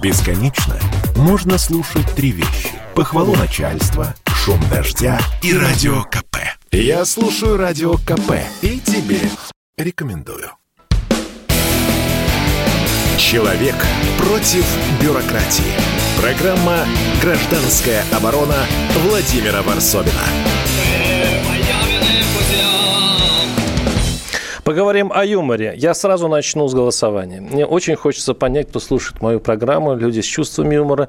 Бесконечно можно слушать три вещи. Похвалу начальства, шум дождя и радио КП. Я слушаю радио КП и тебе рекомендую. Человек против бюрократии. Программа «Гражданская оборона» Владимира Варсовина. Поговорим о юморе. Я сразу начну с голосования. Мне очень хочется понять, кто слушает мою программу. Люди с чувством юмора,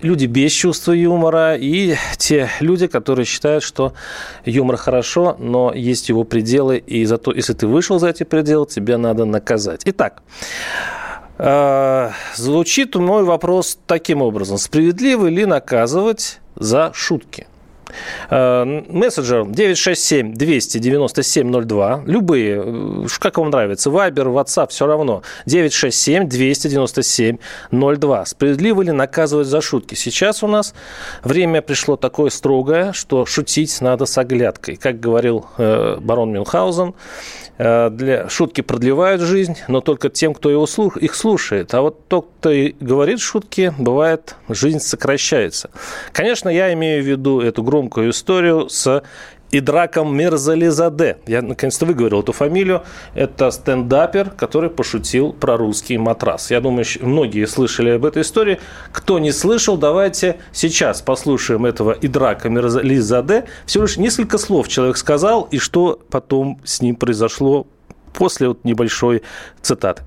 люди без чувства юмора и те люди, которые считают, что юмор хорошо, но есть его пределы, и зато, если ты вышел за эти пределы, тебе надо наказать. Итак, э, звучит мой вопрос таким образом. Справедливо ли наказывать за шутки? Э, мессенджер 967-297-02. Любые, э, как вам нравится. Вайбер, WhatsApp, все равно. 967-297-02. Справедливо ли наказывать за шутки? Сейчас у нас время пришло такое строгое, что шутить надо с оглядкой. Как говорил э, барон Мюнхгаузен, Э, для шутки продлевают жизнь, но только тем, кто его слух, их слушает. А вот тот, кто говорит шутки, бывает, жизнь сокращается. Конечно, я имею в виду эту громкую историю с и Драком Мерзализаде. Я наконец-то выговорил эту фамилию. Это стендапер, который пошутил про русский матрас. Я думаю, многие слышали об этой истории. Кто не слышал, давайте сейчас послушаем этого Идрака Мерзализаде. Всего лишь несколько слов человек сказал, и что потом с ним произошло после вот небольшой цитаты.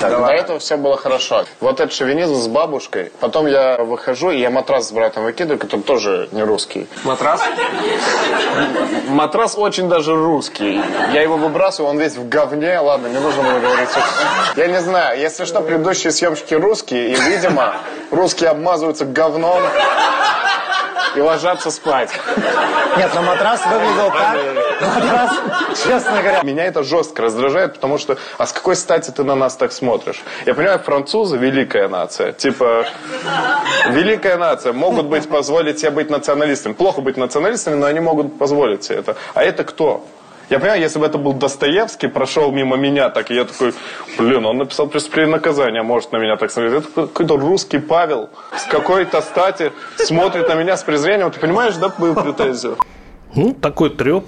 Так, до этого все было хорошо. Вот этот шовинизм с бабушкой. Потом я выхожу, и я матрас с братом выкидываю, который тоже не русский. Матрас? Матрас очень даже русский. Я его выбрасываю, он весь в говне. Ладно, не нужно было говорить. Я не знаю, если что, предыдущие съемщики русские, и, видимо, русские обмазываются говном и ложатся спать. Нет, но матрас выглядел так. Матрас, честно говоря. Меня это жестко раздражает, потому что, а с какой стати ты на нас так смотришь? Я понимаю, французы великая нация. Типа, великая нация. Могут быть, позволить себе быть националистами. Плохо быть националистами, но они могут позволить себе это. А это кто? Я понимаю, если бы это был Достоевский, прошел мимо меня, так и я такой, блин, он написал преступление наказания, может на меня так смотреть. Это какой-то русский Павел с какой-то стати смотрит на меня с презрением. Ты понимаешь, да, мою претензию? Ну, такой треп.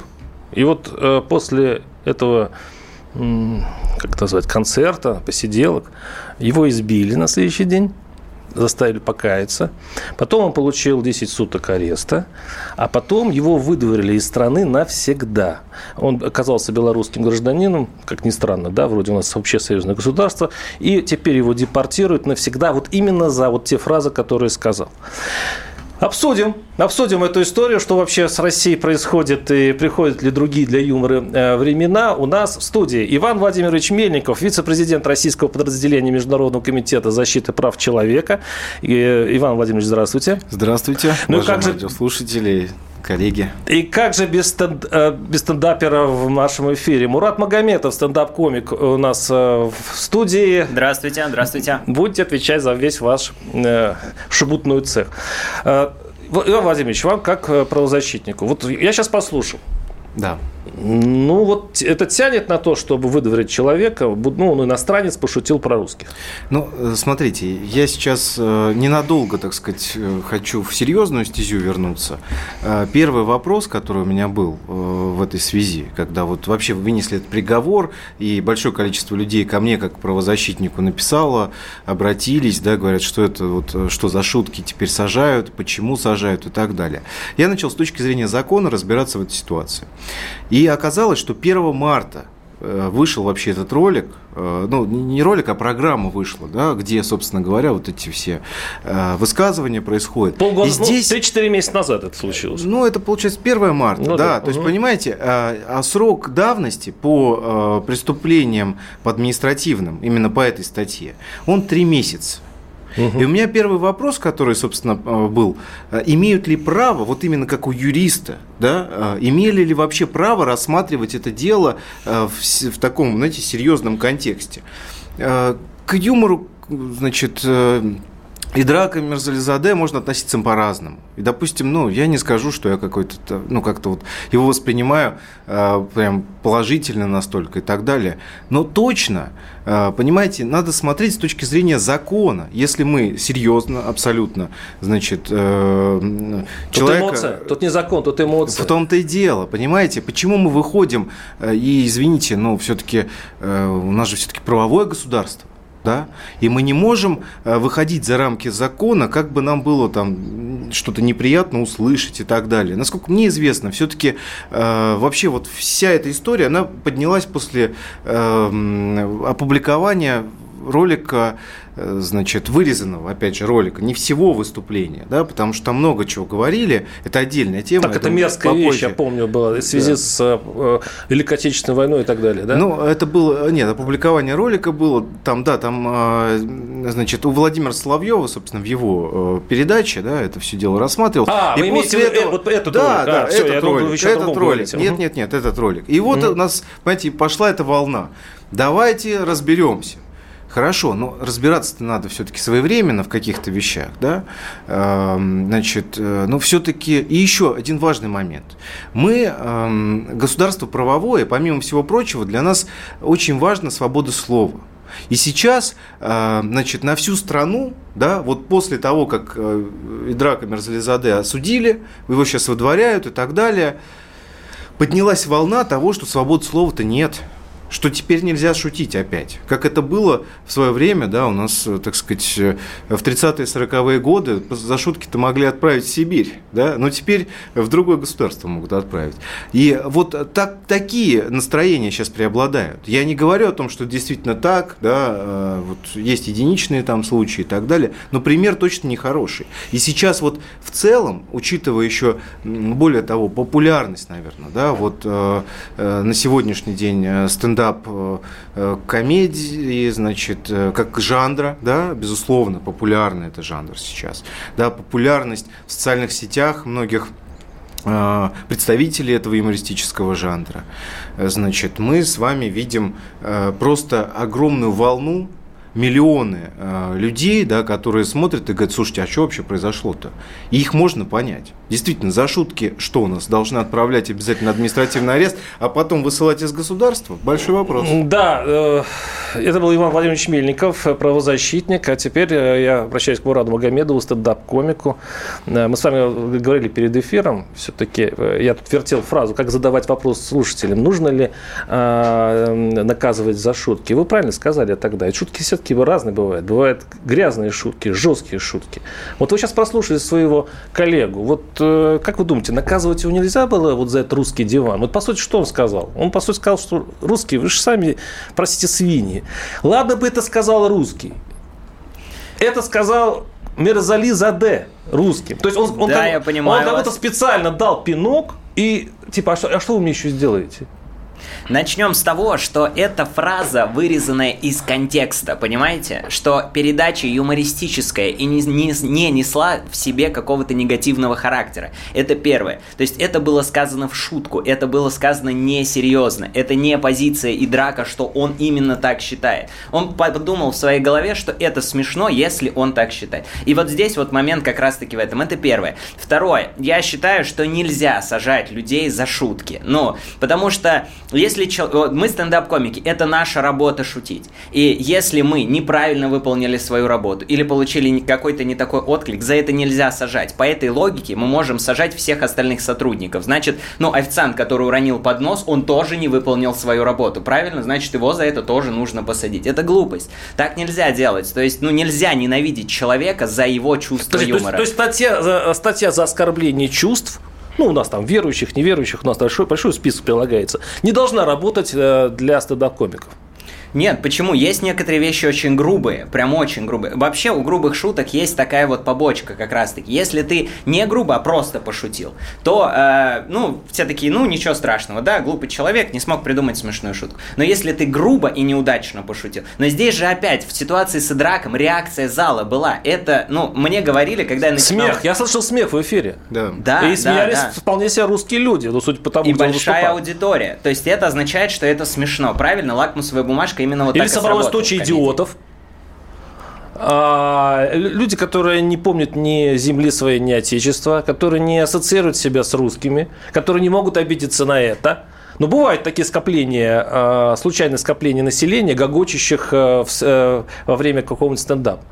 И вот э, после этого, как это назвать, концерта, посиделок, его избили на следующий день заставили покаяться. Потом он получил 10 суток ареста, а потом его выдворили из страны навсегда. Он оказался белорусским гражданином, как ни странно, да, вроде у нас вообще союзное государство, и теперь его депортируют навсегда вот именно за вот те фразы, которые сказал. Обсудим. Обсудим эту историю, что вообще с Россией происходит и приходят ли другие для юмора э, времена. У нас в студии Иван Владимирович Мельников, вице-президент российского подразделения Международного комитета защиты прав человека. Э, Иван Владимирович, здравствуйте. Здравствуйте, ну, как же... радиослушатели коллеги. И как же без, стенд, э, без стендапера в нашем эфире? Мурат Магометов, стендап-комик у нас в студии. Здравствуйте, здравствуйте. Будете отвечать за весь ваш э, шебутную цех. Иван Владимирович, вам как правозащитнику. Вот я сейчас послушал. Да. Ну, вот это тянет на то, чтобы выдворить человека. Ну, он иностранец, пошутил про русских. Ну, э, смотрите, я сейчас э, ненадолго, так сказать, э, хочу в серьезную стезю вернуться. Первый вопрос, который у меня был в этой связи, когда вот вообще вынесли этот приговор, и большое количество людей ко мне, как правозащитнику, написало, обратились, да, говорят, что это вот, что за шутки теперь сажают, почему сажают и так далее. Я начал с точки зрения закона разбираться в этой ситуации. И оказалось, что 1 марта э, вышел вообще этот ролик, э, ну, не ролик, а программа вышла, да, где, собственно говоря, вот эти все э, высказывания происходят. Полгода, и ну, здесь... ну, 3-4 месяца назад это случилось. Ну, это, получается, 1 марта, ну, да, да. То есть, понимаете, а срок давности по преступлениям по административным, именно по этой статье, он 3 месяца. Угу. И у меня первый вопрос, который, собственно, э, был, э, имеют ли право, вот именно как у юриста, да, э, имели ли вообще право рассматривать это дело в, в таком, знаете, серьезном контексте? К юмору, значит, и драка Мерзализаде можно относиться по-разному. И, допустим, ну, я не скажу, что я какой-то, ну, как-то вот его воспринимаю э, прям положительно настолько и так далее. Но точно, э, понимаете, надо смотреть с точки зрения закона. Если мы серьезно, абсолютно, значит, э, тут человека... эмоция, тут не закон, тут эмоция. В том-то и дело, понимаете? Почему мы выходим, э, и, извините, ну, все-таки э, у нас же все-таки правовое государство да, и мы не можем э, выходить за рамки закона, как бы нам было там что-то неприятно услышать и так далее. Насколько мне известно, все-таки э, вообще вот вся эта история, она поднялась после э, опубликования ролика Э, значит, вырезанного, опять же, ролика, не всего выступления, да, потому что там много чего говорили, это отдельная тема. Так, это мерзкая попозже. вещь, я помню, была в связи да. с э, Великой Отечественной войной и так далее, да? Ну, это было, нет, опубликование ролика было, там, да, там, э, значит, у Владимира Соловьева, собственно, в его э, передаче, да, это все дело рассматривал. А, и вы имеете этого, вот этот да, ролик? Да, а, все, этот ролик, думал, этот ролик. Нет, нет, нет, этот ролик. И вот угу. у нас, понимаете, пошла эта волна. Давайте разберемся. Хорошо, но разбираться-то надо все-таки своевременно в каких-то вещах, да? Эм, значит, э, но все-таки и еще один важный момент. Мы, эм, государство правовое, помимо всего прочего, для нас очень важна свобода слова. И сейчас, э, значит, на всю страну, да, вот после того, как э, Идрака Мерзализаде осудили, его сейчас выдворяют и так далее, поднялась волна того, что свободы слова-то нет – что теперь нельзя шутить опять. Как это было в свое время, да, у нас, так сказать, в 30-е 40-е годы за шутки-то могли отправить в Сибирь, да, но теперь в другое государство могут отправить. И вот так, такие настроения сейчас преобладают. Я не говорю о том, что действительно так, да, э, вот есть единичные там случаи и так далее, но пример точно нехороший. И сейчас вот в целом, учитывая еще, более того, популярность, наверное, да, вот э, э, на сегодняшний день стендап стендап э, э, комедии, значит, э, как жанра, да, безусловно, популярный это жанр сейчас. Да, популярность в социальных сетях многих представителей этого юмористического жанра. Значит, мы с вами видим просто огромную волну миллионы э, людей, да, которые смотрят и говорят, слушайте, а что вообще произошло-то? И их можно понять. Действительно, за шутки что у нас? Должны отправлять обязательно административный арест, а потом высылать из государства? Большой вопрос. Да, э, это был Иван Владимирович Мельников, правозащитник. А теперь э, я обращаюсь к Мураду Магомедову, стендап-комику. Э, мы с вами говорили перед эфиром, все-таки э, я тут вертел фразу, как задавать вопрос слушателям, нужно ли э, наказывать за шутки. Вы правильно сказали тогда. И шутки все шутки разные бывают. Бывают грязные шутки, жесткие шутки. Вот вы сейчас прослушали своего коллегу. Вот э, как вы думаете, наказывать его нельзя было вот за этот русский диван? Вот по сути, что он сказал? Он по сути сказал, что русские, вы же сами, простите, свиньи. Ладно бы это сказал русский. Это сказал Мерзали Заде русским. То есть он, он, да, кому, я понимаю он кому-то специально дал пинок и типа, а что, а что вы мне еще сделаете? Начнем с того, что эта фраза вырезанная из контекста, понимаете? Что передача юмористическая и не, не, не несла в себе какого-то негативного характера. Это первое. То есть это было сказано в шутку, это было сказано несерьезно. Это не позиция и драка, что он именно так считает. Он подумал в своей голове, что это смешно, если он так считает. И вот здесь вот момент как раз-таки в этом. Это первое. Второе. Я считаю, что нельзя сажать людей за шутки. Ну, потому что если мы стендап-комики, это наша работа шутить. И если мы неправильно выполнили свою работу или получили какой-то не такой отклик, за это нельзя сажать. По этой логике мы можем сажать всех остальных сотрудников. Значит, ну, официант, который уронил поднос, он тоже не выполнил свою работу. Правильно? Значит, его за это тоже нужно посадить. Это глупость. Так нельзя делать. То есть, ну, нельзя ненавидеть человека за его чувство Подожди, юмора. То есть, то есть статья, статья за оскорбление чувств ну, у нас там верующих, неверующих, у нас большой, большой список прилагается, не должна работать э, для стендап-комиков. Нет, почему? Есть некоторые вещи очень грубые, прям очень грубые. Вообще у грубых шуток есть такая вот побочка как раз-таки. Если ты не грубо, а просто пошутил, то, э, ну, все такие, ну, ничего страшного, да, глупый человек не смог придумать смешную шутку. Но если ты грубо и неудачно пошутил, но здесь же опять в ситуации с драком реакция зала была. Это, ну, мне говорили, когда я начинал... Смех, я слышал смех в эфире. Да. да и смеялись да, да. вполне себе русские люди, ну, судя по тому, И большая аудитория. То есть это означает, что это смешно, правильно? Лакмусовая бумажка именно вот Или собралась туча идиотов, А, люди, которые не помнят ни земли своей, ни отечества, которые не ассоциируют себя с русскими, которые не могут обидеться на это. Но бывают такие скопления, а, случайные скопления населения, гогочущих э, э, во время какого-нибудь стендапа.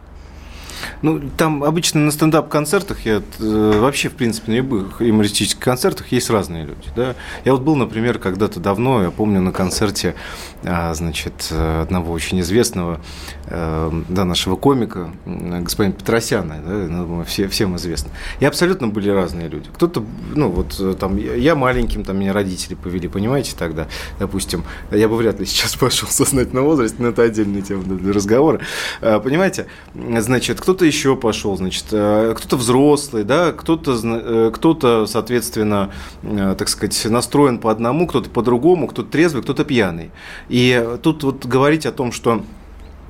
Ну, там обычно на стендап-концертах, я э, вообще, в принципе, на любых юмористических концертах есть разные люди. Да? Я вот был, например, когда-то давно, я помню, на концерте, а, значит, одного очень известного, э, да, нашего комика, господина Петросяна, да, ну, все, всем известно. И абсолютно были разные люди. Кто-то, ну, вот э, там, я маленьким, там, меня родители повели, понимаете, тогда, допустим, я бы вряд ли сейчас пошел в сознательном возрасте, но это отдельная тема для разговора. А, понимаете, значит, кто кто-то еще пошел, значит, э, кто-то взрослый, да, кто-то, э, кто-то, соответственно, э, так сказать, настроен по одному, кто-то по другому, кто-то трезвый, кто-то пьяный. И тут вот говорить о том, что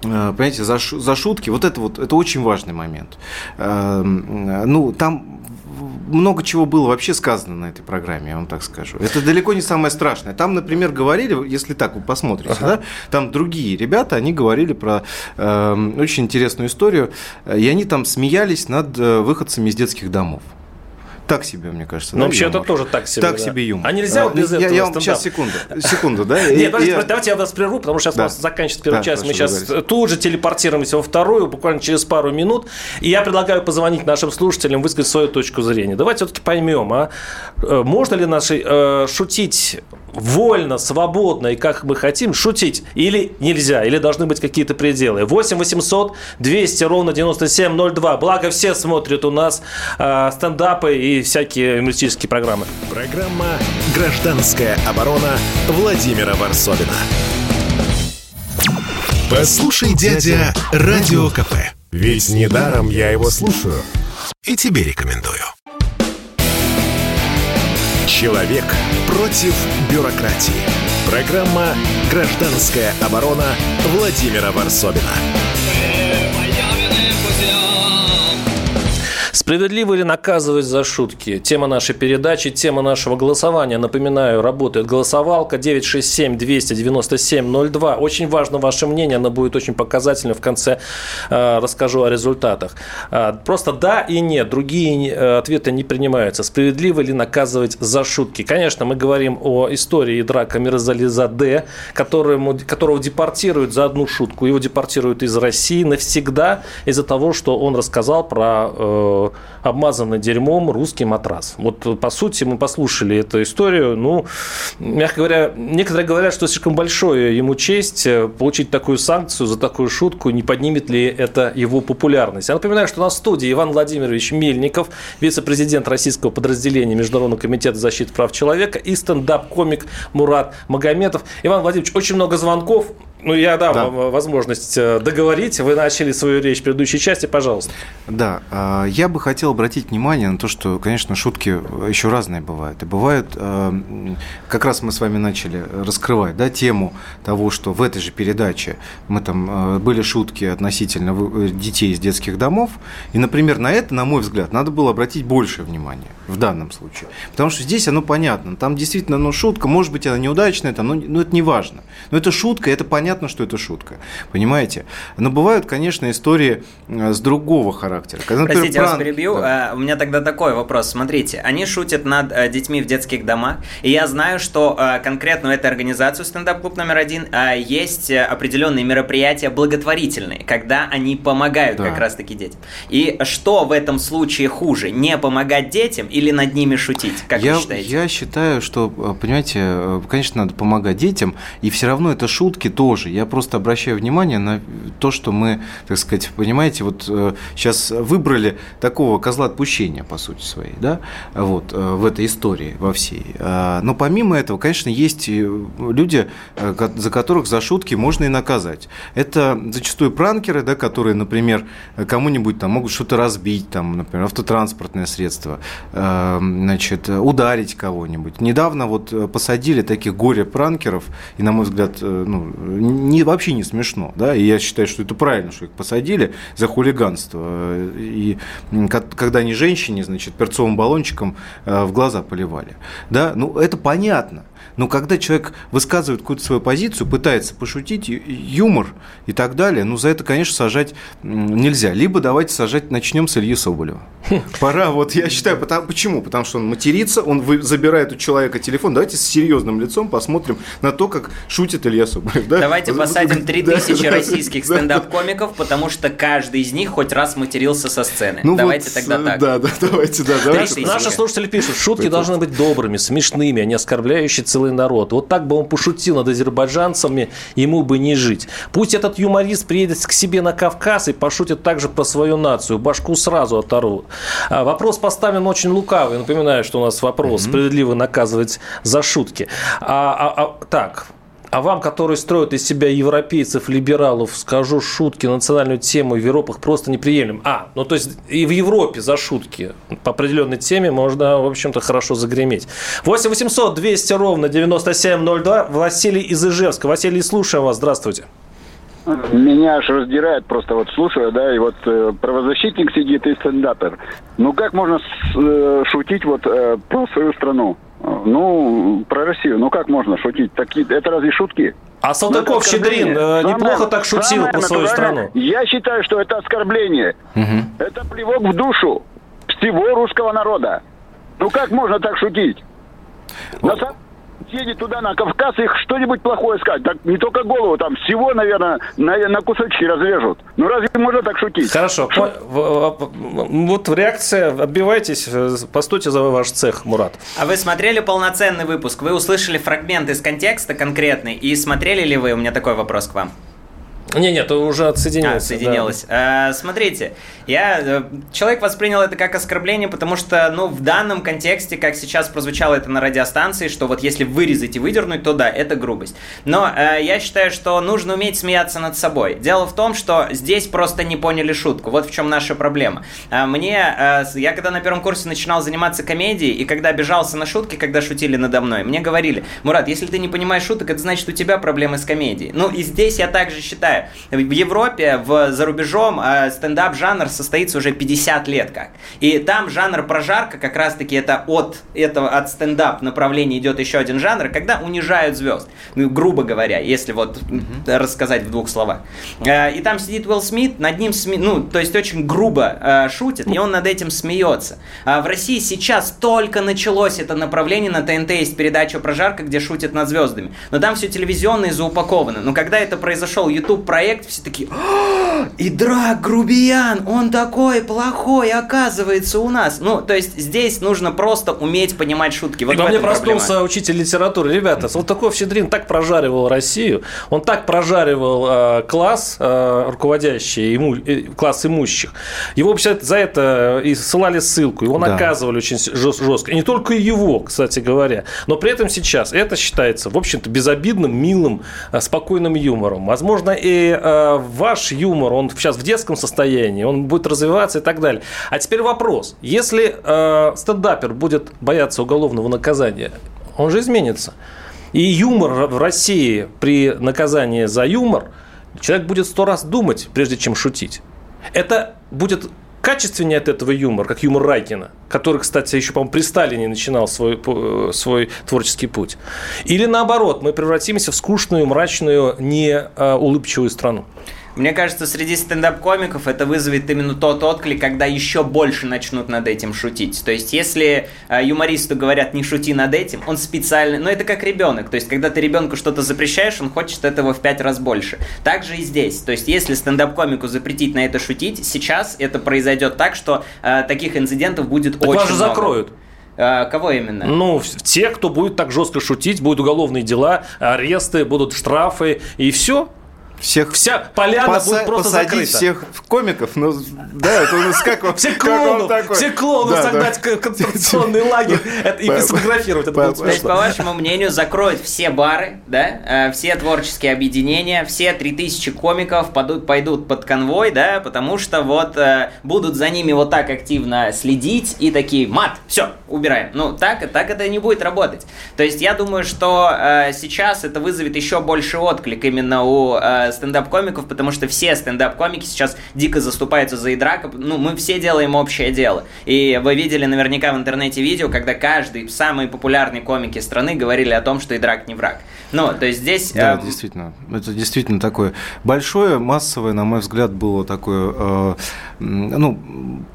Понимаете, за, за шутки, вот это вот, это очень важный момент. Ну, там много чего было вообще сказано на этой программе, я вам так скажу. Это далеко не самое страшное. Там, например, говорили, если так вы посмотрите, ага. да, там другие ребята, они говорили про э, очень интересную историю, и они там смеялись над э, выходцами из детских домов так себе, мне кажется. Ну, вообще, это тоже так себе. Так да. себе юмор. А нельзя вот без я, этого я вам сейчас секунду, секунду, да? Нет, подождите, давайте я вас прерву, потому что сейчас да. заканчивается первая да, часть. Мы сейчас тут же телепортируемся во вторую, буквально через пару минут. И я предлагаю позвонить нашим слушателям, высказать свою точку зрения. Давайте все-таки поймем, а э, можно ли наши э, шутить вольно, свободно и как мы хотим шутить или нельзя, или должны быть какие-то пределы. 8 800 200 ровно 9702. Благо все смотрят у нас э, стендапы и всякие юмористические программы. Программа «Гражданская оборона» Владимира Варсовина. Послушай, дядя, Радио КП. Ведь недаром я его слушаю. И тебе рекомендую. Человек против бюрократии. Программа «Гражданская оборона» Владимира Варсобина. Справедливо ли наказывать за шутки? Тема нашей передачи, тема нашего голосования. Напоминаю, работает голосовалка 967-297-02. Очень важно ваше мнение, оно будет очень показательно. В конце э, расскажу о результатах. Э, просто да и нет. Другие э, ответы не принимаются. Справедливо ли наказывать за шутки? Конечно, мы говорим о истории Драка Мирзализаде, которому, которого депортируют за одну шутку. Его депортируют из России навсегда из-за того, что он рассказал про э, обмазанный дерьмом русский матрас. Вот, по сути, мы послушали эту историю. Ну, мягко говоря, некоторые говорят, что слишком большое ему честь э, получить такую санкцию за такую шутку, не поднимет ли это его популярность. Я напоминаю, что на студии Иван Владимирович Мельников, вице-президент российского подразделения Международного комитета защиты прав человека и стендап-комик Мурат Магометов. Иван Владимирович, очень много звонков. Ну, я дам да. вам возможность э, договорить. Вы начали свою речь в предыдущей части, пожалуйста. Да, а, я бы хотел обратить внимание на то, что, конечно, шутки еще разные бывают. И бывают, э, как раз мы с вами начали раскрывать да, тему того, что в этой же передаче мы там э, были шутки относительно детей из детских домов. И, например, на это, на мой взгляд, надо было обратить больше внимания в данном случае. Потому что здесь оно понятно. Там действительно ну, шутка, может быть, она неудачная, там, но, но это не важно. Но это шутка, это понятно понятно, что это шутка. Понимаете? Но бывают, конечно, истории э, с другого характера. Когда, например, Простите, пран... я вас перебью. Да. Э, у меня тогда такой вопрос. Смотрите, они шутят над э, детьми в детских домах, и я знаю, что конкретно у этой организации стендап-клуб номер один есть определенные мероприятия благотворительные, когда они помогают да. как раз-таки детям. И что в этом случае хуже? Не помогать детям или над ними шутить? Как я, вы считаете? Я считаю, что, понимаете, конечно, надо помогать детям, и все равно это шутки тоже тоже. Я просто обращаю внимание на то, что мы, так сказать, понимаете, вот сейчас э, выбрали такого козла отпущения, по сути своей, да, вот, э, в этой истории во всей. А, но помимо этого, конечно, есть люди, э, за которых за шутки можно и наказать. Это зачастую пранкеры, да, которые, например, кому-нибудь там могут что-то разбить, там, например, автотранспортное средство, значит, ударить кого-нибудь. Недавно вот посадили таких горе-пранкеров, и, на мой взгляд, ну, не, вообще не смешно, да, и я считаю, что это правильно, что их посадили за хулиганство, и когда они женщине, значит, перцовым баллончиком в глаза поливали, да, ну, это понятно, но когда человек высказывает какую-то свою позицию, пытается пошутить, юмор и так далее, ну, за это, конечно, сажать нельзя. Либо давайте сажать, начнем с Ильи Соболева. Пора, вот я считаю, потому, почему? Потому что он матерится, он вы, забирает у человека телефон. Давайте с серьезным лицом посмотрим на то, как шутит Илья Соболев. Да? Давайте посадим 3000 да, российских да, стендап-комиков, потому что каждый из них хоть раз матерился со сцены. Ну давайте вот, тогда так. Да, да, давайте, да. Давайте. Наши слушатели пишут, шутки должны быть добрыми, смешными, а не оскорбляющие целый народ. Вот так бы он пошутил над азербайджанцами, ему бы не жить. Пусть этот юморист приедет к себе на Кавказ и пошутит также про свою нацию. Башку сразу оторвут. А, вопрос поставлен очень лукавый. Напоминаю, что у нас вопрос mm-hmm. справедливо наказывать за шутки. А, а, а, так, а вам, которые строят из себя европейцев, либералов, скажу шутки, национальную тему в Европах просто неприемлем. А, ну то есть и в Европе за шутки по определенной теме можно, в общем-то, хорошо загреметь. 8 800 200 ровно 9702. Василий из Ижевска. Василий, слушаю вас. Здравствуйте. Меня аж раздирает просто вот слушаю, да, и вот э, правозащитник сидит и стендапер. Ну как можно с, э, шутить вот э, про свою страну? Ну, про Россию, ну как можно шутить? Такие, это разве шутки? А Салтыков Щедрин э, неплохо так шутил про свою страну. Я считаю, что это оскорбление. Угу. Это плевок в душу всего русского народа. Ну как можно так шутить? На самом съездить туда, на Кавказ, их что-нибудь плохое сказать. Так не только голову, там всего, наверное, на, на кусочки разрежут. Ну разве можно так шутить? Хорошо. Что? Вот реакция, отбивайтесь, э, постойте за ваш цех, Мурат. А вы смотрели полноценный выпуск? Вы услышали фрагмент из контекста конкретный, и смотрели ли вы? У меня такой вопрос к вам. Не, нет, уже отсоединилось. А, отсоединилось. Да. А, смотрите, я э, человек воспринял это как оскорбление, потому что, ну, в данном контексте, как сейчас прозвучало это на радиостанции, что вот если вырезать и выдернуть, то да, это грубость. Но э, я считаю, что нужно уметь смеяться над собой. Дело в том, что здесь просто не поняли шутку. Вот в чем наша проблема. А, мне, э, я когда на первом курсе начинал заниматься комедией, и когда обижался на шутки, когда шутили надо мной, мне говорили, Мурат, если ты не понимаешь шуток, это значит у тебя проблемы с комедией. Ну и здесь я также считаю, в Европе, в, за рубежом э, стендап-жанр состоится уже 50 лет как. И там жанр прожарка как раз-таки это от этого, от стендап направления идет еще один жанр, когда унижают звезд. Ну, грубо говоря, если вот mm-hmm. рассказать в двух словах. Э, и там сидит Уилл Смит, над ним, сме... ну, то есть очень грубо э, шутит, и он над этим смеется. А в России сейчас только началось это направление, на ТНТ есть передача прожарка, где шутят над звездами. Но там все телевизионно и заупаковано. Но когда это произошел YouTube проект, все такие, и драк грубиян, он такой плохой, оказывается, у нас. Ну, то есть здесь нужно просто уметь понимать шутки. Вот Во мне проснулся проблема. учитель литературы. Ребята, Салтыков-Щедрин так прожаривал Россию, он так прожаривал э, класс э, руководящий, иму, э, класс имущих. Его вообще за это и ссылали ссылку, его да. наказывали очень жестко. И не только его, кстати говоря. Но при этом сейчас это считается, в общем-то, безобидным, милым, э, спокойным юмором. Возможно, и э, ваш юмор, он сейчас в детском состоянии, он будет развиваться и так далее. А теперь вопрос. Если э, стендапер будет бояться уголовного наказания, он же изменится. И юмор в России при наказании за юмор, человек будет сто раз думать, прежде чем шутить. Это будет качественнее от этого юмор, как юмор Райкина, который, кстати, еще, по-моему, при Сталине начинал свой, свой творческий путь. Или наоборот, мы превратимся в скучную, мрачную, неулыбчивую страну. Мне кажется, среди стендап-комиков это вызовет именно тот отклик, когда еще больше начнут над этим шутить. То есть, если э, юмористу говорят «не шути над этим», он специально... Ну, это как ребенок. То есть, когда ты ребенку что-то запрещаешь, он хочет этого в пять раз больше. Так же и здесь. То есть, если стендап-комику запретить на это шутить, сейчас это произойдет так, что э, таких инцидентов будет так очень вас же много. закроют. А, кого именно? Ну, те, кто будет так жестко шутить, будут уголовные дела, аресты, будут штрафы, и все. Всех Вся поляна поса- будет просто посадить закрыта. всех комиков, ну да, это у нас как он, Все такой? все клоунов Да, да. согнать в концентрационный лагерь это- и сфотографировать. Это будет То есть, по вашему мнению, закроют все бары, да, э, все творческие объединения, все 3000 комиков пойдут, пойдут под конвой, да, потому что вот э, будут за ними вот так активно следить и такие, мат, все, убираем. Ну, так, так это не будет работать. То есть, я думаю, что э, сейчас это вызовет еще больше отклик именно у э, стендап-комиков, потому что все стендап-комики сейчас дико заступаются за Идрака. Ну, мы все делаем общее дело. И вы видели наверняка в интернете видео, когда каждый, самые популярные комики страны говорили о том, что Идрак не враг. Ну, то есть здесь... Да, э, действительно. Это действительно такое большое, массовое, на мой взгляд, было такое, э, ну,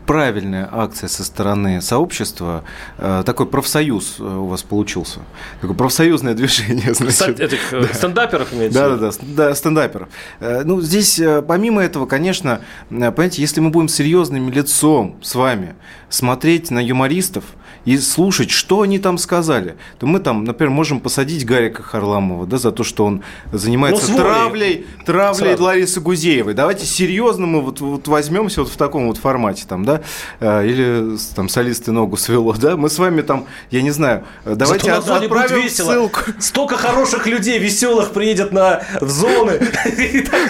правильная акция со стороны сообщества. Э, такой профсоюз э, у вас получился. Такое профсоюзное движение, значит. этих э, стендаперов имеется Да, да, да, да, стендаперов. Ну, здесь, помимо этого, конечно, понимаете, если мы будем серьезным лицом с вами смотреть на юмористов и слушать, что они там сказали, то мы там, например, можем посадить Гарика Харламова, да, за то, что он занимается Ну, травлей, травлей Сразу. Ларисы Гузеевой. Давайте серьезно мы вот, вот возьмемся вот в таком вот формате, там, да, э, или там солисты ногу свело, да, мы с вами там, я не знаю, э, давайте Зато от- отправим весело. ссылку. Столько хороших людей, веселых приедет на в зоны.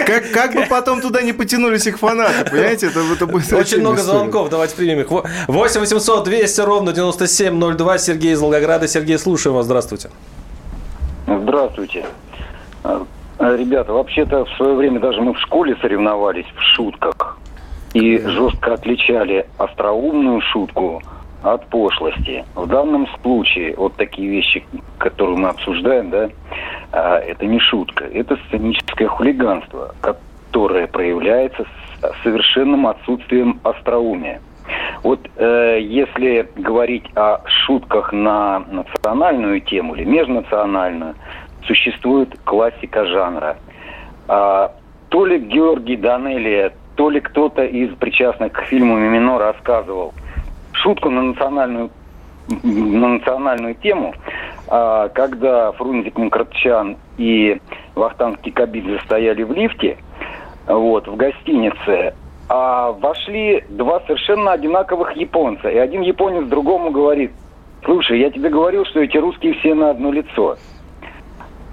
Как, как бы потом туда не потянулись их фанаты, понимаете? Это, это будет Очень много звонков, давайте примем их. Во- 8 800 200 ровно 9702. Сергей из Волгограда. Сергей, слушаем вас. Здравствуйте. Здравствуйте. А, Ребята, вообще-то в свое время даже мы в школе соревновались в шутках. И жестко отличали остроумную шутку от пошлости. В данном случае вот такие вещи, которые мы обсуждаем, да, а, это не шутка, это сценическое хулиганство, которое проявляется с совершенным отсутствием остроумия. Вот э, если говорить о шутках на национальную тему или межнациональную, существует классика жанра. А, то ли Георгий Данелия, то ли кто-то из причастных к фильму «Мимино» рассказывал шутку на национальную, на национальную тему, а, когда Фрунзик Мкртчан и Вахтанг Кикабидзе стояли в лифте, вот, в гостинице, а вошли два совершенно одинаковых японца. И один японец другому говорит, слушай, я тебе говорил, что эти русские все на одно лицо.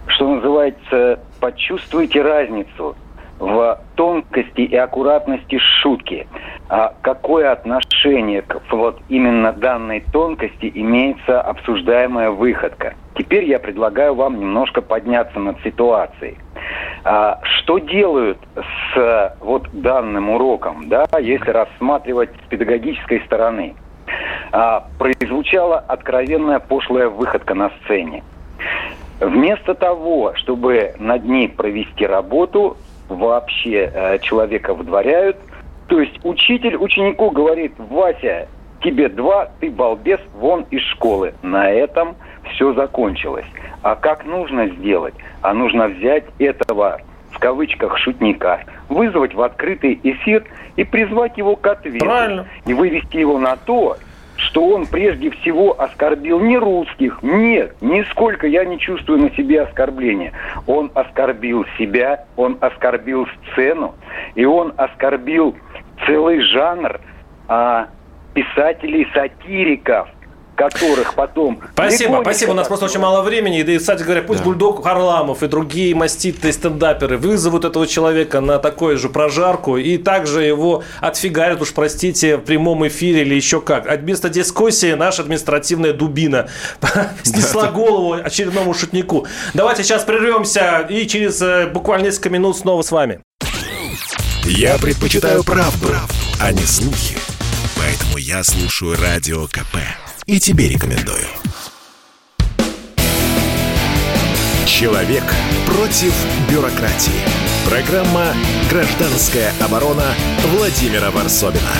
Что называется, почувствуйте разницу в тонкости и аккуратности шутки. А какое отношение к вот именно данной тонкости имеется обсуждаемая выходка? Теперь я предлагаю вам немножко подняться над ситуацией. А, что делают с вот данным уроком, да, если рассматривать с педагогической стороны? А, произвучала откровенная пошлая выходка на сцене. Вместо того, чтобы над ней провести работу, вообще э, человека выдворяют. То есть учитель ученику говорит, Вася, тебе два, ты балбес, вон из школы. На этом все закончилось. А как нужно сделать? А нужно взять этого в кавычках шутника, вызвать в открытый эфир и призвать его к ответу. Правильно. И вывести его на то, что он прежде всего оскорбил не русских. Нет, нисколько я не чувствую на себе оскорбления. Он оскорбил себя, он оскорбил сцену, и он оскорбил целый жанр а, писателей-сатириков, которых потом... Спасибо, спасибо. У нас просто очень мало времени. И, кстати говоря, пусть Бульдог Харламов и другие маститые стендаперы вызовут этого человека на такую же прожарку и также его отфигарят, уж простите, в прямом эфире или еще как. А вместо дискуссии наша административная дубина снесла голову очередному шутнику. Давайте сейчас прервемся и через э, буквально несколько минут снова с вами. Я предпочитаю правду, а не слухи. Поэтому я слушаю Радио КП. И тебе рекомендую. Человек против бюрократии. Программа «Гражданская оборона» Владимира Варсобина.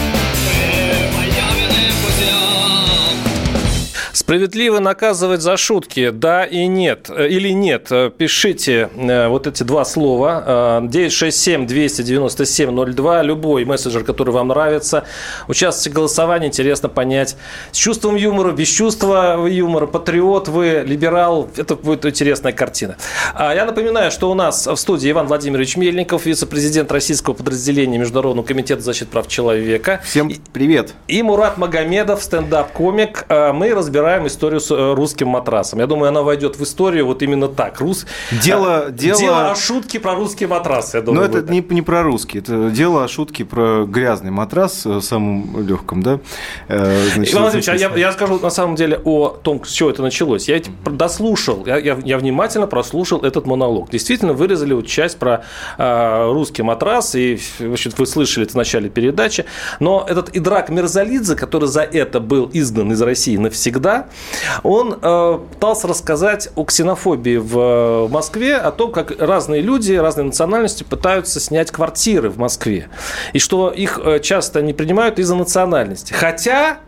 Справедливо наказывать за шутки, да и нет, э, или нет. Э, пишите э, вот эти два слова. 967-297-02, любой мессенджер, который вам нравится. Участвуйте в голосовании, интересно понять, с чувством юмора, без чувства юмора, патриот вы, либерал, это будет интересная картина. А я напоминаю, что у нас в студии Иван Владимирович Мельников, вице-президент российского подразделения Международного комитета защиты прав человека. Всем привет. И Мурат Магомедов, стендап-комик. Мы разбираем историю с э, русским матрасом. Я думаю, она войдет в историю вот именно так. Рус... Дело, а, дело... дело о шутке про русский матрас, я думаю. Но это не, не про русский, это дело о шутке про грязный матрас, э, самым легком, да? Э, значит, Иван Владимирович, а я, я скажу на самом деле о том, с чего это началось. Я дослушал, я, я, я внимательно прослушал этот монолог. Действительно, вырезали вот часть про э, русский матрас, и значит, вы слышали это в начале передачи. Но этот Идрак Мирзалидзе, который за это был изгнан из России навсегда, он э, пытался рассказать о ксенофобии в Москве, о том, как разные люди, разные национальности пытаются снять квартиры в Москве. И что их э, часто не принимают из-за национальности. Хотя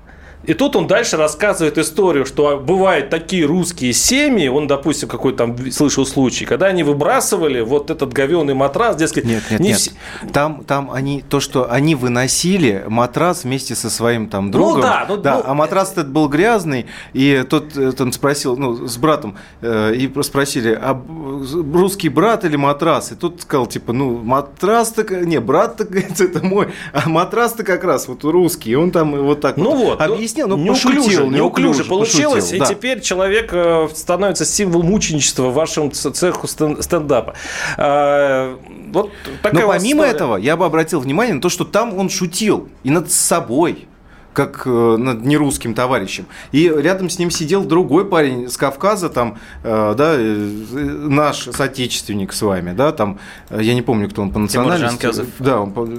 и тут он дальше рассказывает историю, что бывают такие русские семьи, он, допустим, какой там слышал случай, когда они выбрасывали вот этот говеный матрас, дескать... Нет, нет, не нет. Вс... Там, там они, то, что они выносили матрас вместе со своим там ну другом. Ну да, ну, да ну, а матрас этот был грязный, и тот, он спросил, ну, с братом, э, и спросили, а русский брат или матрас? И тот сказал, типа, ну, матрас-то, не, брат-то, это мой, а матрас-то как раз вот русский, и он там вот так ну вот, вот объяснил но неуклюже, пошутил, неуклюже получилось, пошутил, и да. теперь человек э, становится символ мученичества в вашем цеху стендапа. А, вот такая но помимо история. этого, я бы обратил внимание на то, что там он шутил и над собой как э, над нерусским товарищем. И рядом с ним сидел другой парень с Кавказа, там, э, да, э, наш соотечественник с вами, да, там, я не помню, кто он по национальности. Тимур Да, он,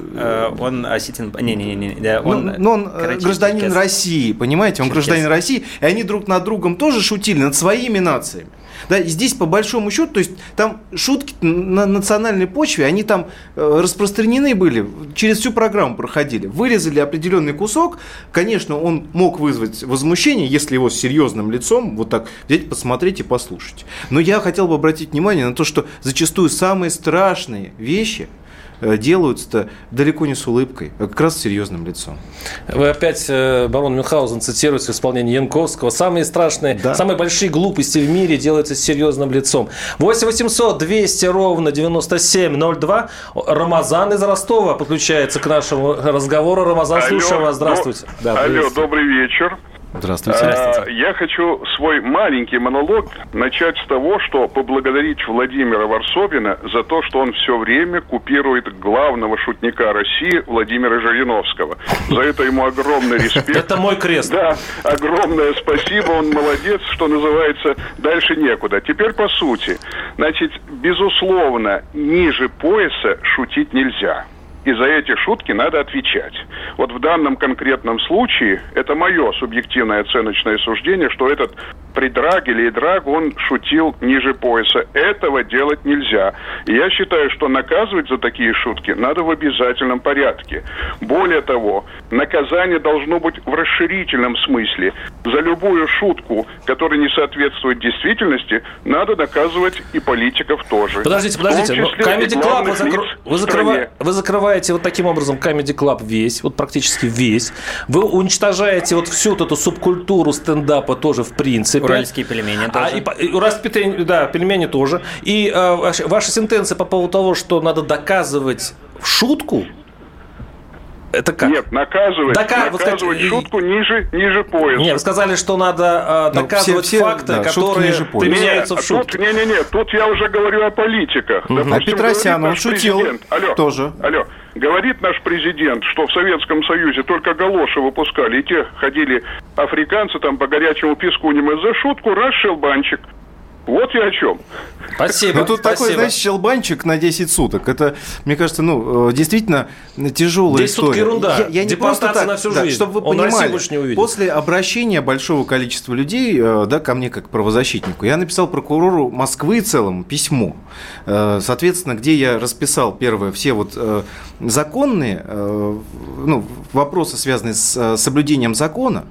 он осетин, не, не, не, да, он, ну, но он гражданин Черкес. России, понимаете, он гражданин России, и они друг над другом тоже шутили над своими нациями. Да, здесь по большому счету, то есть там шутки на национальной почве, они там э, распространены были, через всю программу проходили. Вырезали определенный кусок, конечно, он мог вызвать возмущение, если его с серьезным лицом вот так взять, посмотреть и послушать. Но я хотел бы обратить внимание на то, что зачастую самые страшные вещи – делаются-то далеко не с улыбкой, а как раз с серьезным лицом. Вы опять э, барон Мюнхгаузен цитируете в исполнении Янковского. Самые страшные, да. самые большие глупости в мире делаются с серьезным лицом. 8 800 200 ровно 9702. Рамазан из Ростова подключается к нашему разговору. Рамазан, алло, слушаю вас. Здравствуйте. Ну, да, алло, добрый вечер. Здравствуйте. Здравствуйте. Я хочу свой маленький монолог начать с того, что поблагодарить Владимира Варсобина за то, что он все время купирует главного шутника России Владимира Жириновского. За это ему огромный респект. Это мой крест. Да, огромное спасибо, он молодец, что называется, дальше некуда. Теперь по сути. Значит, безусловно, ниже пояса шутить нельзя и за эти шутки надо отвечать. Вот в данном конкретном случае это мое субъективное оценочное суждение, что этот придраг или драг, он шутил ниже пояса. Этого делать нельзя. И я считаю, что наказывать за такие шутки надо в обязательном порядке. Более того, наказание должно быть в расширительном смысле. За любую шутку, которая не соответствует действительности, надо наказывать и политиков тоже. Подождите, подождите. Comedy Club вы, закр... вы, закрыва... вы закрываете вот таким образом Comedy Club весь, вот практически весь. Вы уничтожаете вот всю вот эту субкультуру стендапа тоже в принципе. Уральские пельмени тоже. А, и, и, уральские, да, пельмени тоже. И э, ваша, сентенция по поводу того, что надо доказывать шутку, это как? Нет, наказывать, Дока... наказывать шутку ниже, ниже пояса. Нет, вы сказали, что надо э, доказывать все, все, факты, да, которые применяются в шутке. Тут, не, не, не, тут я уже говорю о политиках. Угу. Допустим, а Петросян, он шутил Алло, тоже. Алло, говорит наш президент, что в Советском Союзе только галоши выпускали, и те ходили африканцы там по горячему песку, не за шутку, раз шелбанчик. Вот я о чем. Спасибо. Ну, тут спасибо. такой, знаешь, щелбанчик на 10 суток. Это, мне кажется, ну, э, действительно тяжелая 10 суток история. ерунда. Я, я не просто так, на всю да, жизнь. чтобы вы Он Россию понимали, больше не увидит. после обращения большого количества людей, э, да, ко мне как правозащитнику, я написал прокурору Москвы целому письмо, э, соответственно, где я расписал, первое, все вот законные, ну, вопросы, связанные с э, соблюдением закона,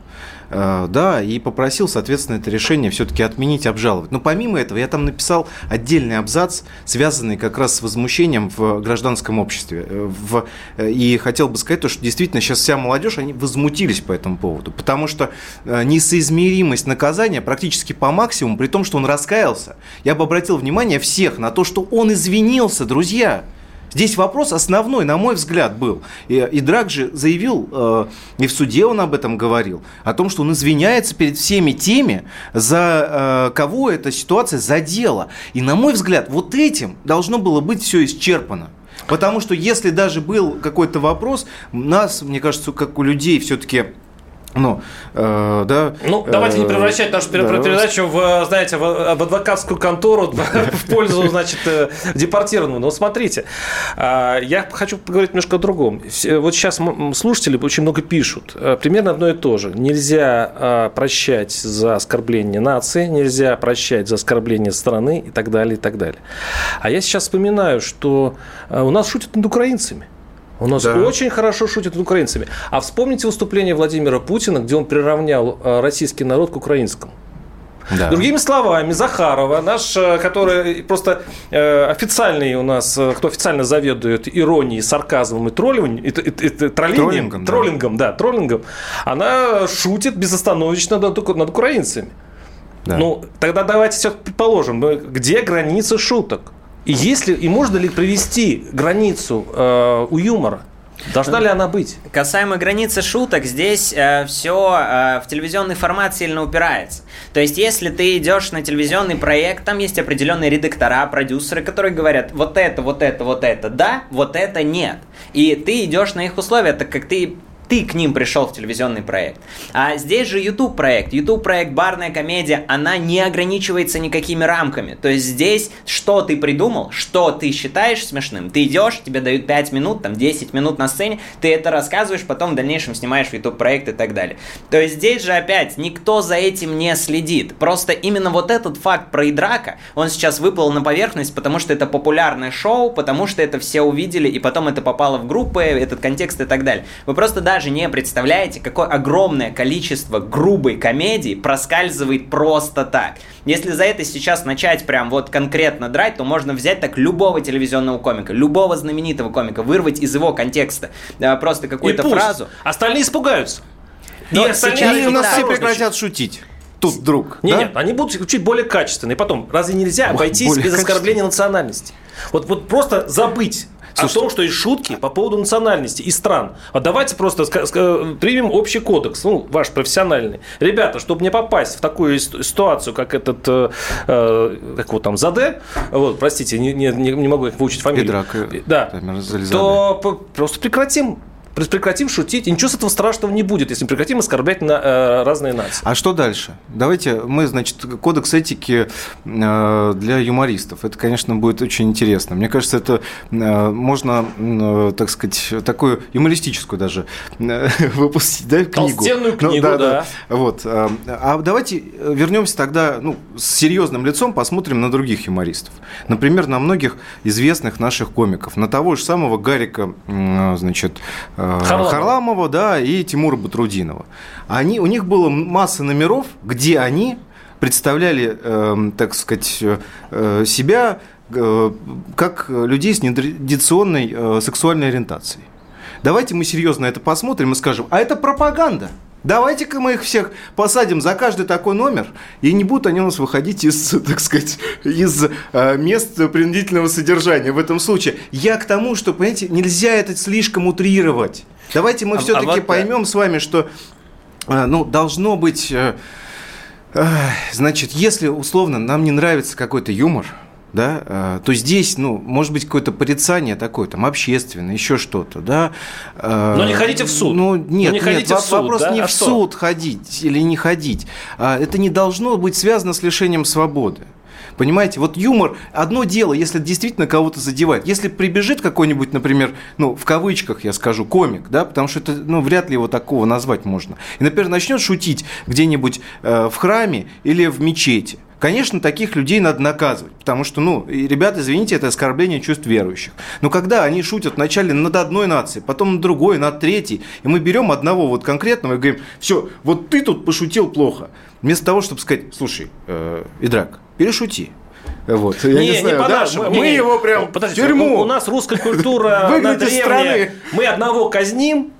Э, да, и попросил, соответственно, это решение все-таки отменить, обжаловать. Но помимо этого я там написал отдельный абзац, связанный как раз с возмущением в гражданском обществе. Э, В, и хотел бы сказать, то, что действительно сейчас вся молодежь, они возмутились по этому поводу, потому что несоизмеримость наказания практически по максимуму, при том, что он раскаялся. Я бы обратил внимание всех на то, что он извинился, друзья. Здесь вопрос основной, на мой взгляд, был. И, и Драк же заявил, э, и в суде он об этом говорил, о том, что он извиняется перед всеми теми, за э, кого эта ситуация задела. И, на мой взгляд, вот этим должно было быть все исчерпано. Потому что если даже был какой-то вопрос, нас, мне кажется, как у людей все-таки ну, э, да. Ну, давайте не э, превращать нашу да, передачу в, знаете, в, в адвокатскую контору в пользу, значит, э, депортированного. Но смотрите, а, я хочу поговорить немножко о другом. Вот сейчас слушатели очень много пишут. Э, Примерно одно и то же. Нельзя прощать за оскорбление нации, нельзя прощать за оскорбление страны и так далее, и так далее. А я сейчас вспоминаю, что э, у нас шутят над украинцами. У нас Да. очень хорошо шутят над украинцами. А вспомните выступление Владимира Путина, где он приравнял э, российский народ к украинскому. Да. Другими словами, Захарова, наш, э, который просто э, официальный у нас, э, кто официально заведует иронией, сарказмом и троллинг, и, и- и- троллением, Троллингом, да. троллингом, да, троллингом, она шутит безостановочно над, над украинцами. Да. Ну, тогда давайте все предположим, ну, где границы шуток? И если и можно ли привести границу э, у юмора? Должна ли она быть? Касаемо границы шуток, здесь все в телевизионный формат сильно упирается. То есть, если ты идешь на телевизионный проект, там есть определенные редактора, продюсеры, которые говорят, вот это, вот это, вот это, да, вот это нет. И ты идешь на их условия, так как ты ты к ним пришел в телевизионный проект. А здесь же YouTube проект. YouTube проект барная комедия, она не ограничивается никакими рамками. То есть здесь что ты придумал, что ты считаешь смешным, ты идешь, тебе дают 5 минут, там 10 минут на сцене, ты это рассказываешь, потом в дальнейшем снимаешь YouTube проект и так далее. То есть здесь же опять никто за этим не следит. Просто именно вот этот факт про Идрака, он сейчас выплыл на поверхность, потому что это популярное шоу, потому что это все увидели, и потом это попало в группы, этот контекст и так далее. Вы просто даже не представляете, какое огромное количество грубой комедии проскальзывает просто так. Если за это сейчас начать прям вот конкретно драть, то можно взять так любого телевизионного комика, любого знаменитого комика, вырвать из его контекста э, просто какую-то фразу. Остальные испугаются. Но и остальные сейчас И у нас да, все прекратят шутить. Тут вдруг. Не, да? Нет, они будут чуть более качественные. Потом, разве нельзя Ой, обойтись без оскорбления национальности? Вот, вот просто забыть о Слушайте, том, что есть шутки по поводу национальности и стран. А давайте просто примем общий кодекс, ну, ваш профессиональный. Ребята, чтобы не попасть в такую ситуацию, как этот, э, э, как его там, Заде, вот, простите, не, не, не могу их выучить фамилию. Педрак, э, Да. там. То просто прекратим. Прекратим шутить, и ничего с этого страшного не будет, если прекратим оскорблять на, э, разные нации. А что дальше? Давайте мы, значит, кодекс этики э, для юмористов. Это, конечно, будет очень интересно. Мне кажется, это э, можно, э, так сказать, такую юмористическую даже э, выпустить, да, книгу. Толстенную Ну, книгу, да. Вот. э, А давайте вернемся тогда, ну, с серьезным лицом посмотрим на других юмористов. Например, на многих известных наших комиков. На того же самого Гарика, м, значит, э, Харламова. Харламова, да, и Тимура Батрудинова. Они, у них было масса номеров, где они представляли, эм, так сказать, э, себя э, как людей с нетрадиционной э, сексуальной ориентацией. Давайте мы серьезно это посмотрим и скажем, а это пропаганда. Давайте-ка мы их всех посадим за каждый такой номер, и не будут они у нас выходить из, так сказать, из э, мест принудительного содержания в этом случае. Я к тому, что, понимаете, нельзя это слишком утрировать. Давайте мы А- а все-таки вот, да. поймем с вами, что э, ну, должно быть... э, э, Значит, если условно нам не нравится какой-то юмор, да, э, то здесь, ну, может быть, какое-то порицание такое, там, общественное, еще что-то, да. э, Но не ходите в суд. Ну, Ну, нет, не нет, в суд, вопрос да? не А в что? суд ходить или не ходить. А, Это не должно быть связано с лишением свободы. Понимаете? Вот юмор – одно дело, если действительно кого-то задевает. Если прибежит какой-нибудь, например, ну, в кавычках я скажу, комик, да, потому что это, ну, вряд ли его такого назвать можно. И, например, начнет шутить где-нибудь э, в храме или в мечети. Конечно, таких людей надо наказывать, потому что, ну, ребята, извините, это оскорбление чувств верующих. Но когда они шутят вначале над одной нацией, потом над другой, над третьей, и мы берем одного вот конкретного и говорим, все, вот ты тут пошутил плохо, вместо того, чтобы сказать, слушай, э, Идрак, перешути, вот. Я не, не, знаю, не да? мы, мы его прям Подождите, в тюрьму. У, у нас русская культура древняя. Мы одного казним,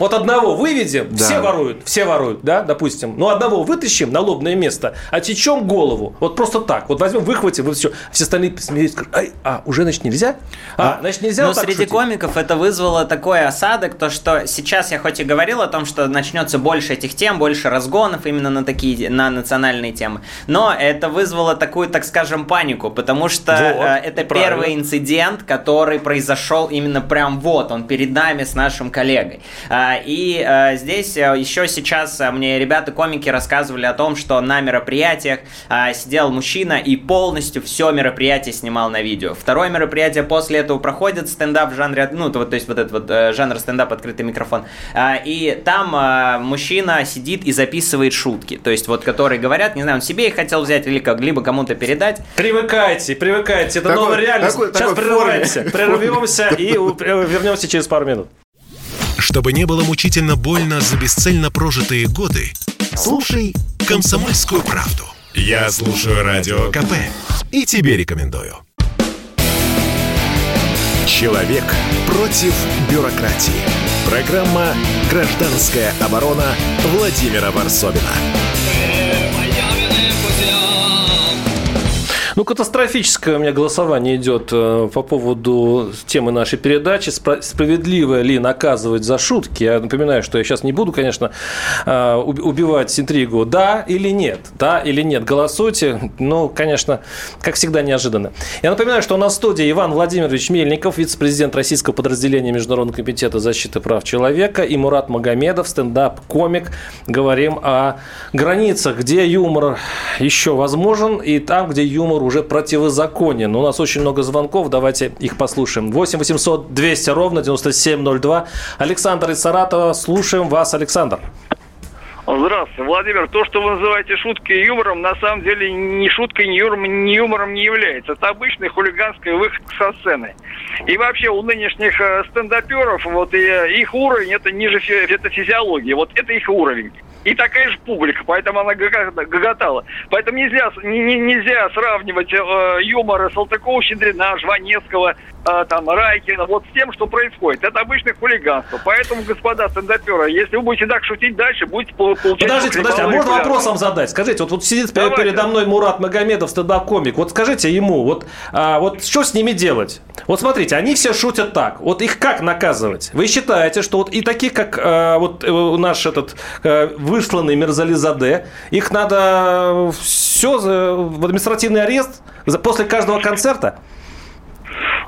вот одного выведем, да. все воруют, все воруют, да, допустим. Ну, одного вытащим на лобное место, отечем голову. Вот просто так. Вот возьмем, выхватим, вы все. Все остальные посмеются, скажут, Ай, а, уже, значит, нельзя? А, а значит, нельзя Но вот среди шутить. комиков это вызвало такой осадок, то, что сейчас я хоть и говорил о том, что начнется больше этих тем, больше разгонов именно на такие, на национальные темы, но это вызвало такую, так скажем, панику, потому что вот, э, это правильно. первый инцидент, который произошел именно прям вот, он перед нами с нашим коллегой. А, и э, здесь э, еще сейчас э, мне ребята-комики рассказывали о том, что на мероприятиях сидел мужчина и полностью все мероприятие снимал на видео. Второе мероприятие после этого проходит стендап в жанре, ну, то, то есть вот этот вот жанр стендап открытый микрофон. И там мужчина сидит и записывает шутки. То есть вот которые говорят, не знаю, он себе их хотел взять или как, либо кому-то передать. Привыкайте, привыкайте, это такой, новая реальность. Такой, Сейчас такой прерываемся, прервемся и вернемся через пару минут. Чтобы не было мучительно больно за бесцельно прожитые годы, слушай «Комсомольскую правду». Я слушаю Радио КП и тебе рекомендую. Человек против бюрократии. Программа «Гражданская оборона» Владимира Варсовина. Ну, катастрофическое у меня голосование идет э, по поводу темы нашей передачи. Справедливо ли наказывать за шутки? Я напоминаю, что я сейчас не буду, конечно, э, убивать интригу. Да или нет? Да или нет? Голосуйте. Ну, конечно, как всегда, неожиданно. Я напоминаю, что у нас в студии Иван Владимирович Мельников, вице-президент Российского подразделения Международного комитета защиты прав человека, и Мурат Магомедов, стендап-комик. Говорим о границах, где юмор еще возможен, и там, где юмор уже противозаконен. У нас очень много звонков, давайте их послушаем. 8 800 200 ровно 9702. Александр из Саратова, слушаем вас, Александр. Здравствуйте, Владимир. То, что вы называете шуткой и юмором, на самом деле ни шуткой, ни юмором, ни юмором не является. Это обычный хулиганская выходка со сцены. И вообще у нынешних э, стендаперов вот и, э, их уровень это ниже это физиологии. Вот это их уровень и такая же публика, поэтому она гоготала. Поэтому нельзя, не, нельзя сравнивать э, юмор Салтыкова, Щедрина, Жванецкого, э, там, Райкина, вот с тем, что происходит. Это обычное хулиганство. Поэтому, господа стендаперы, если вы будете так шутить дальше, будете получать... Подождите, подождите, а можно вопрос вам задать? Скажите, вот, вот сидит Давайте. передо мной Мурат Магомедов, стендап-комик, вот скажите ему, вот, а, вот что с ними делать? Вот смотрите, они все шутят так, вот их как наказывать? Вы считаете, что вот и таких, как а, вот э, наш этот а, высланный Мерзализаде, их надо все в административный арест после каждого концерта?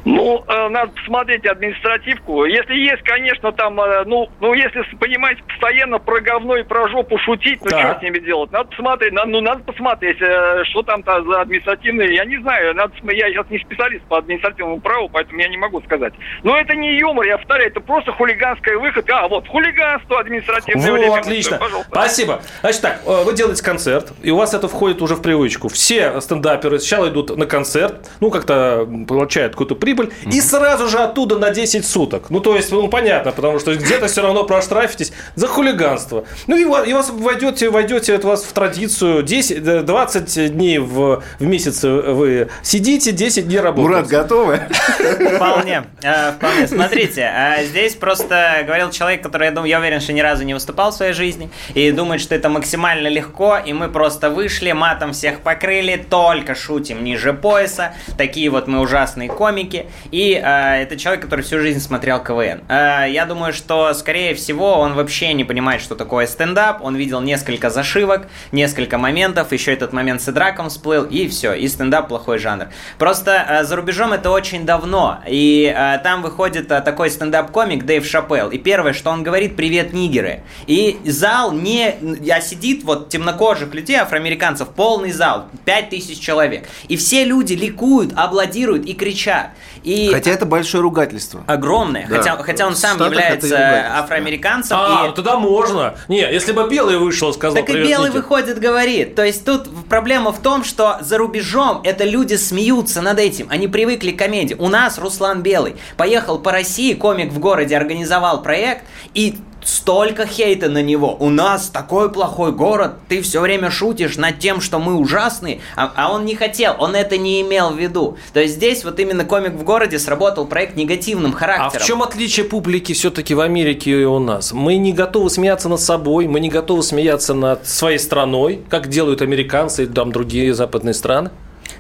Ну, э, надо посмотреть административку. Если есть, конечно, там, э, ну, ну, если, понимаете, постоянно про говно и про жопу шутить, ну, да. что с ними делать? Надо посмотреть, ну, надо посмотреть, э, что там-то за административные, я не знаю, надо, я сейчас не специалист по административному праву, поэтому я не могу сказать. Но это не юмор, я повторяю, это просто хулиганская выход. А, вот, хулиганство административное. Во, отлично. Пожалуйста. Спасибо. Значит так, вы делаете концерт, и у вас это входит уже в привычку. Все стендаперы сначала идут на концерт, ну, как-то получают какую-то прибыль, прибыль, mm-hmm. и сразу же оттуда на 10 суток. Ну, то есть, ну, понятно, потому что где-то все равно проштрафитесь за хулиганство. Ну, и, и вас войдете, войдете у вас в традицию 10, 20 дней в, в месяц вы сидите, 10 дней работаете. Мурат, готовы? Вполне. Э, вполне. Смотрите, э, здесь просто говорил человек, который, я думаю, я уверен, что ни разу не выступал в своей жизни, и думает, что это максимально легко, и мы просто вышли, матом всех покрыли, только шутим ниже пояса, такие вот мы ужасные комики, И э, это человек, который всю жизнь смотрел КВН. Э, я думаю, что, скорее всего, он вообще не понимает, что такое стендап, он видел несколько зашивок, несколько моментов, еще этот момент с Идраком всплыл, и все, и стендап плохой жанр. Просто э, за рубежом это очень давно, и э, там выходит э, такой стендап-комик Дэйв Шапел, и первое, что он говорит, привет, нигеры. И зал не... А сидит вот темнокожих людей, афроамериканцев, полный зал, 5000 человек. И все люди ликуют, аплодируют и кричат. И Хотя это большое ругательство. огромное. Да. Хотя, хотя он сам Штатах является афроамериканцем. А, и... тогда можно. Не, если бы белый вышел сказал Так и «Привет, белый Нигер». выходит, говорит. То есть тут проблема в том, что за рубежом это люди смеются над этим. Они привыкли к комедии. У нас Руслан Белый поехал по России, комик в городе организовал проект, и столько хейта на него. У нас такой плохой город, ты все время шутишь над тем, что мы ужасные, а, а он не хотел, он это не имел в виду. То есть здесь вот именно комик в городе сработал проект негативным А характером. в чем отличие публики все-таки в Америке и у нас? Мы не готовы смеяться над собой, мы не готовы смеяться над своей страной, как делают американцы и там другие западные страны.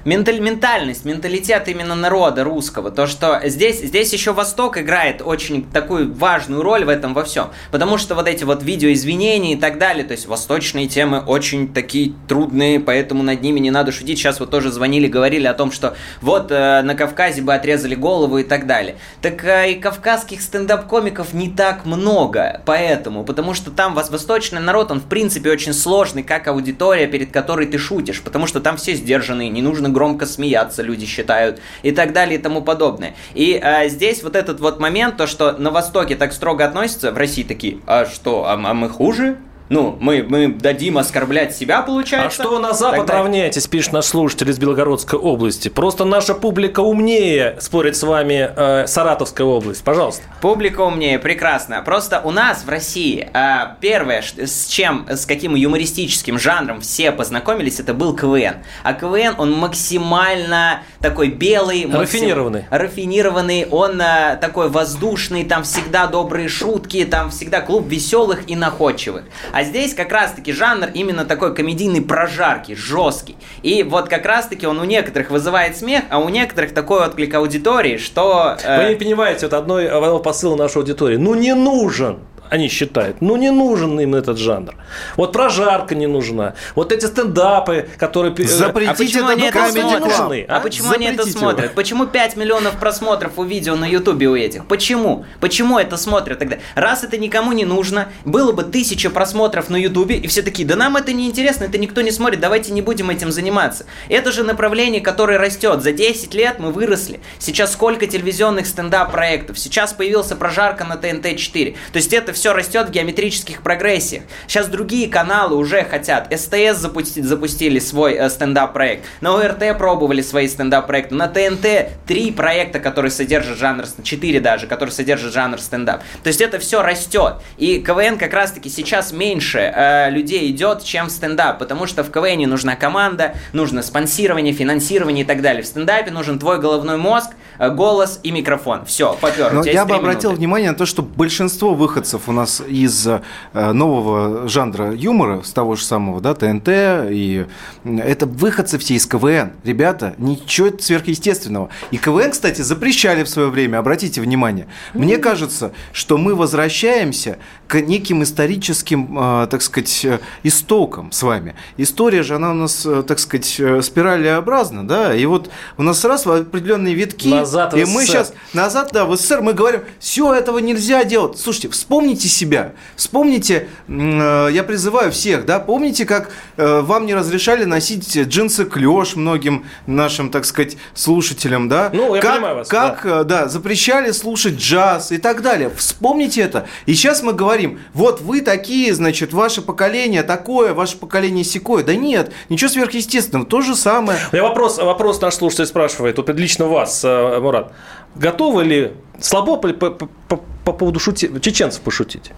Менталь, ментальность, менталитет именно народа русского. То, что здесь, здесь еще Восток играет очень такую важную роль в этом во всем. Потому что вот эти вот видеоизвинения и так далее, то есть восточные темы очень такие трудные, поэтому над ними не надо шутить. Сейчас вот тоже звонили, говорили о том, что вот э, на Кавказе бы отрезали голову и так далее. Так э, и кавказских стендап-комиков не так много, поэтому, потому что там вос- восточный народ, он в принципе очень сложный, как аудитория, перед которой ты шутишь, потому что там все сдержанные, не нужно громко смеяться, люди считают, и так далее, и тому подобное. И а, здесь вот этот вот момент, то, что на Востоке так строго относятся, в России такие, а что, а, а мы хуже? Ну, мы, мы дадим оскорблять себя, получается. А что вы на Запад Тогда- равняетесь, пишет наш слушатель из Белгородской области? Просто наша публика умнее спорит с вами э, Саратовская область. Пожалуйста. Публика умнее, прекрасно. Просто у нас в России а, первое, с чем, с каким юмористическим жанром все познакомились, это был КВН. А КВН, он максимально такой белый. максим- Рафинированный. Рафинированный, он а, такой воздушный, там всегда добрые шутки, там всегда клуб веселых и находчивых. А здесь как раз-таки жанр именно такой комедийный прожарки, жесткий. И вот как раз-таки он у некоторых вызывает смех, а у некоторых такой отклик аудитории, что... э, Вы не понимаете, вот одной, одного посыла нашей аудитории. Ну не нужен они считают, ну не нужен им этот жанр. Вот прожарка не нужна. Вот эти стендапы, которые... Запретите а почему это они это смотрят? Нужны, А, а? почему они это Запретите смотрят? его. Почему 5 миллионов просмотров у видео на Ютубе у этих? Почему? Почему это смотрят тогда? Раз это никому не нужно, было бы тысяча просмотров на Ютубе, и все такие, да нам это не интересно, это никто не смотрит, давайте не будем этим заниматься. Это же направление, которое растет. За 10 лет мы выросли. Сейчас сколько телевизионных стендап-проектов? Сейчас появился прожарка на ТНТ-4. То есть это все растет в геометрических прогрессиях. Сейчас другие каналы уже хотят. СТС запустить, запустили свой э, стендап-проект. На ОРТ пробовали свои стендап-проекты. На ТНТ три проекта, которые содержат жанр, четыре даже, которые содержат жанр стендап. То есть это все растет. И КВН как раз-таки сейчас меньше э, людей идет, чем в стендап. Потому что в КВН нужна команда, нужно спонсирование, финансирование и так далее. В стендапе нужен твой головной мозг, э, голос и микрофон. Все, попер. Но я бы обратил внимание на то, что большинство выходцев у нас из э, нового жанра юмора, с того же самого, да, ТНТ, и это выходцы все из КВН. Ребята, ничего сверхъестественного. И КВН, кстати, запрещали в свое время, обратите внимание. Мне кажется, что мы возвращаемся к неким историческим, э, так сказать, э, истокам с вами. История же, она у нас, так сказать, спиралеобразна, да, и вот у нас раз определенные витки, Назад и мы сейчас назад, да, в СССР мы говорим, все, этого нельзя делать. Слушайте, вспомните себя, вспомните, э, я призываю всех, да, помните, как э, вам не разрешали носить джинсы клеш многим нашим, так сказать, слушателям, да? Ну, я как, понимаю вас, Как, э, да, запрещали слушать джаз и так далее. Вспомните это. И сейчас мы говорим, вот вы такие, значит, ваше поколение такое, ваше поколение секое. Да нет, ничего сверхъестественного, то же самое. У меня вопрос, вопрос наш слушатель спрашивает, вот лично вас, Мурат. Готовы ли слабо по, по- по- по поводу шути... чеченцев пошутить?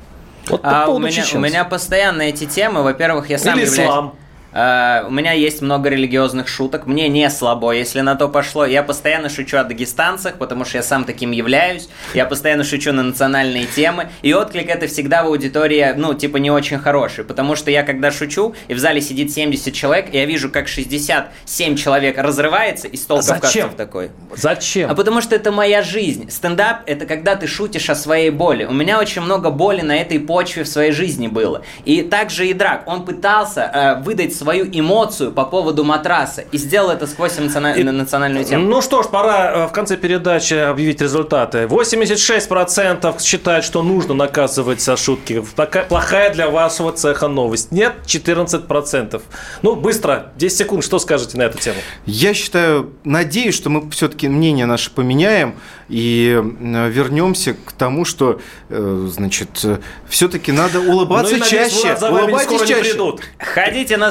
Вот по А у меня, у чеченцев. меня постоянно эти темы. Во-первых, я сам Или являюсь... ислам. Э, у меня есть много религиозных шуток. Мне не слабо, если на то пошло. Я постоянно шучу о дагестанцах, потому что я сам таким являюсь. Я постоянно шучу на национальные темы. И отклик это всегда в аудитории, ну, типа, не очень хороший. Потому что я, когда шучу, и в зале сидит 70 человек, и я вижу, как 67 человек разрывается, и стол А кавказцев такой. Зачем? А потому что это моя жизнь. Стендап – это когда ты шутишь о своей боли. У меня очень много боли на этой почве в своей жизни было. И также и Драк. Он пытался э, выдать свою эмоцию по поводу матраса и сделал это сквозь эмоциона- национальную тему. Ну что ж, пора э, в конце передачи объявить результаты. 86% считают, что нужно наказывать за шутки. Плохая для вашего цеха новость. Нет, 14%. Ну, быстро, 10 секунд, что скажете на эту тему? Я считаю, надеюсь, что мы все-таки мнение наше поменяем и э, вернемся к тому, что, э, значит, все-таки надо улыбаться Ну и, надеюсь, чаще. Влад, Улыбайтесь чаще. придут. Ходите на